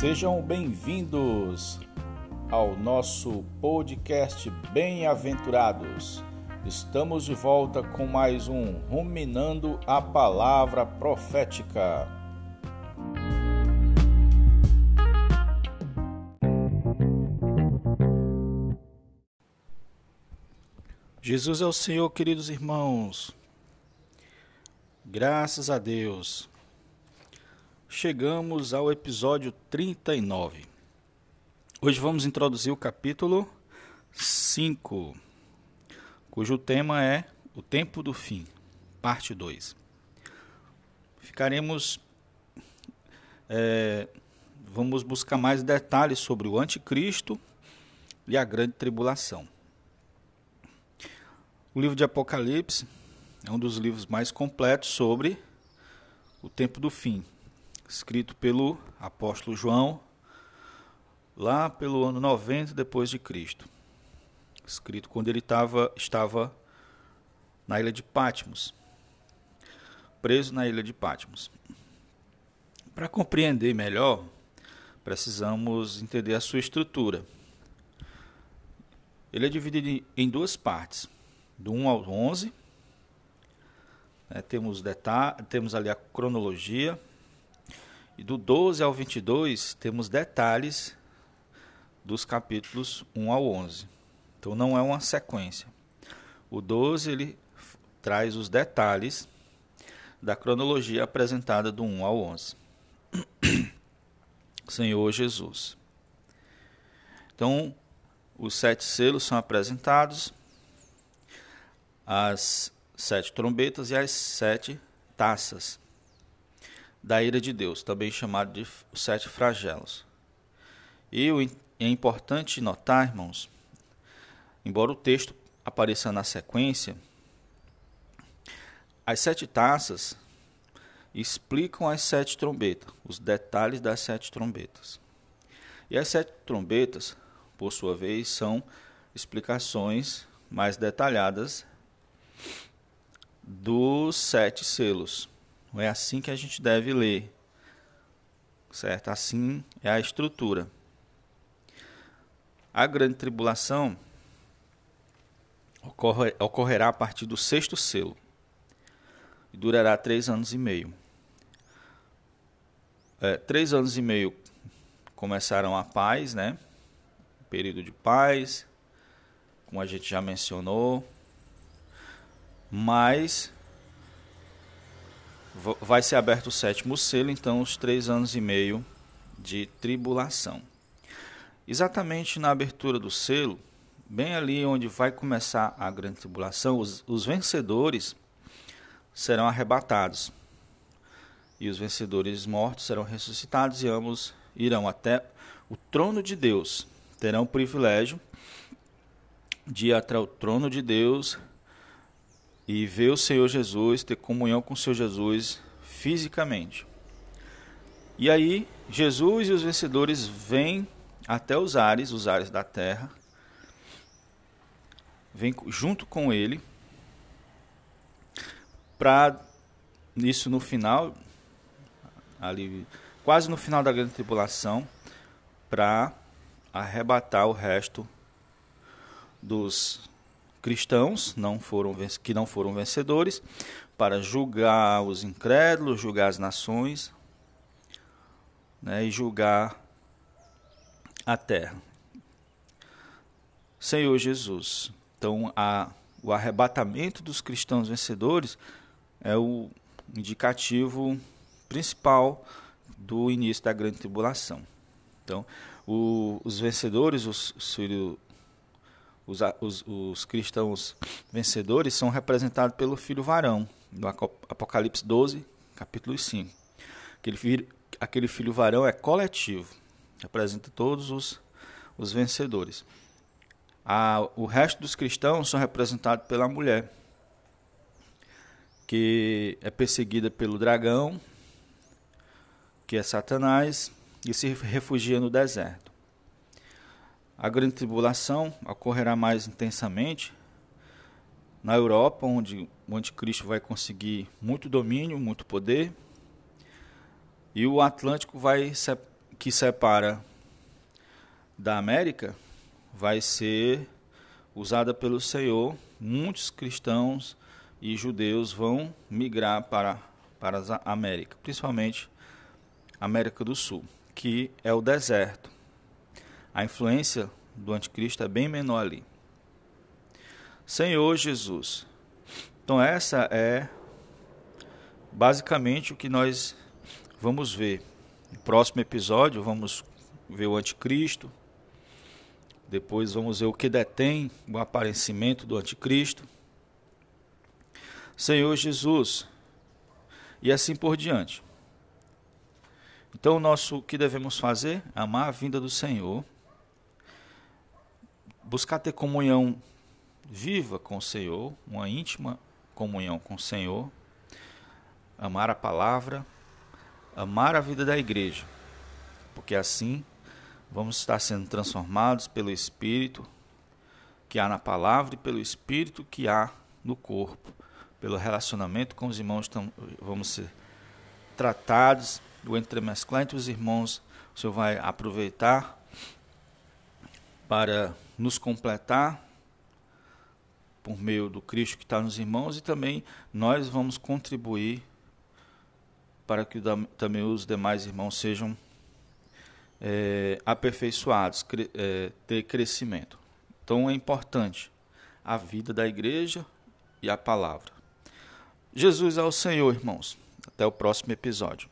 Sejam bem-vindos ao nosso podcast Bem-aventurados. Estamos de volta com mais um Ruminando a Palavra Profética. Jesus é o Senhor, queridos irmãos. Graças a Deus. Chegamos ao episódio 39. Hoje vamos introduzir o capítulo 5, cujo tema é O Tempo do Fim, parte 2. Ficaremos. É, vamos buscar mais detalhes sobre o Anticristo e a Grande Tribulação. O livro de Apocalipse é um dos livros mais completos sobre o tempo do fim, escrito pelo apóstolo João lá pelo ano 90 depois de Cristo. Escrito quando ele tava, estava na ilha de Patmos, preso na ilha de Patmos. Para compreender melhor, precisamos entender a sua estrutura. Ele é dividido em duas partes do 1 ao 11. Né, temos, temos ali a cronologia. E do 12 ao 22 temos detalhes dos capítulos 1 ao 11. Então não é uma sequência. O 12 ele traz os detalhes da cronologia apresentada do 1 ao 11. Senhor Jesus. Então, os sete selos são apresentados, as sete trombetas e as sete taças da ira de Deus, também chamado de sete flagelos. E é importante notar, irmãos, embora o texto apareça na sequência, as sete taças explicam as sete trombetas, os detalhes das sete trombetas. E as sete trombetas, por sua vez, são explicações mais detalhadas dos sete selos. É assim que a gente deve ler. Certo? Assim é a estrutura. A grande tribulação ocorre, ocorrerá a partir do sexto selo e durará três anos e meio. É, três anos e meio começaram a paz, né? Período de paz, como a gente já mencionou, mas vai ser aberto o sétimo selo, então os três anos e meio de tribulação. Exatamente na abertura do selo, bem ali onde vai começar a grande tribulação, os, os vencedores serão arrebatados. E os vencedores mortos serão ressuscitados e ambos irão até o trono de Deus. Terão o privilégio de ir até o trono de Deus e ver o Senhor Jesus, ter comunhão com o Senhor Jesus fisicamente. E aí, Jesus e os vencedores vêm até os ares, os ares da terra, vêm junto com ele, para isso no final, ali quase no final da grande tribulação, para arrebatar o resto dos cristãos não foram, que não foram vencedores, para julgar os incrédulos, julgar as nações né, e julgar a terra. Senhor Jesus. Então, a, o arrebatamento dos cristãos vencedores é o indicativo principal do início da grande tribulação. Então, o, os vencedores, os, os filhos os, os, os cristãos vencedores são representados pelo filho varão, no Apocalipse 12, capítulo 5. Aquele filho, aquele filho varão é coletivo, representa todos os, os vencedores. A, o resto dos cristãos são representados pela mulher, que é perseguida pelo dragão, que é Satanás, e se refugia no deserto. A grande tribulação ocorrerá mais intensamente na Europa, onde o anticristo vai conseguir muito domínio, muito poder, e o Atlântico vai que separa da América vai ser usada pelo Senhor. Muitos cristãos e judeus vão migrar para, para a América, principalmente América do Sul, que é o deserto. A influência do anticristo é bem menor ali. Senhor Jesus. Então essa é basicamente o que nós vamos ver. No próximo episódio vamos ver o anticristo. Depois vamos ver o que detém o aparecimento do anticristo. Senhor Jesus. E assim por diante. Então, o nosso o que devemos fazer? Amar a vinda do Senhor. Buscar ter comunhão viva com o Senhor, uma íntima comunhão com o Senhor. Amar a palavra, amar a vida da igreja. Porque assim vamos estar sendo transformados pelo Espírito que há na palavra e pelo Espírito que há no corpo. Pelo relacionamento com os irmãos, vamos ser tratados, o entremesclar entre os irmãos, o Senhor vai aproveitar para nos completar por meio do Cristo que está nos irmãos e também nós vamos contribuir para que também os demais irmãos sejam é, aperfeiçoados, cre, é, ter crescimento. Então é importante a vida da igreja e a palavra. Jesus é o Senhor, irmãos. Até o próximo episódio.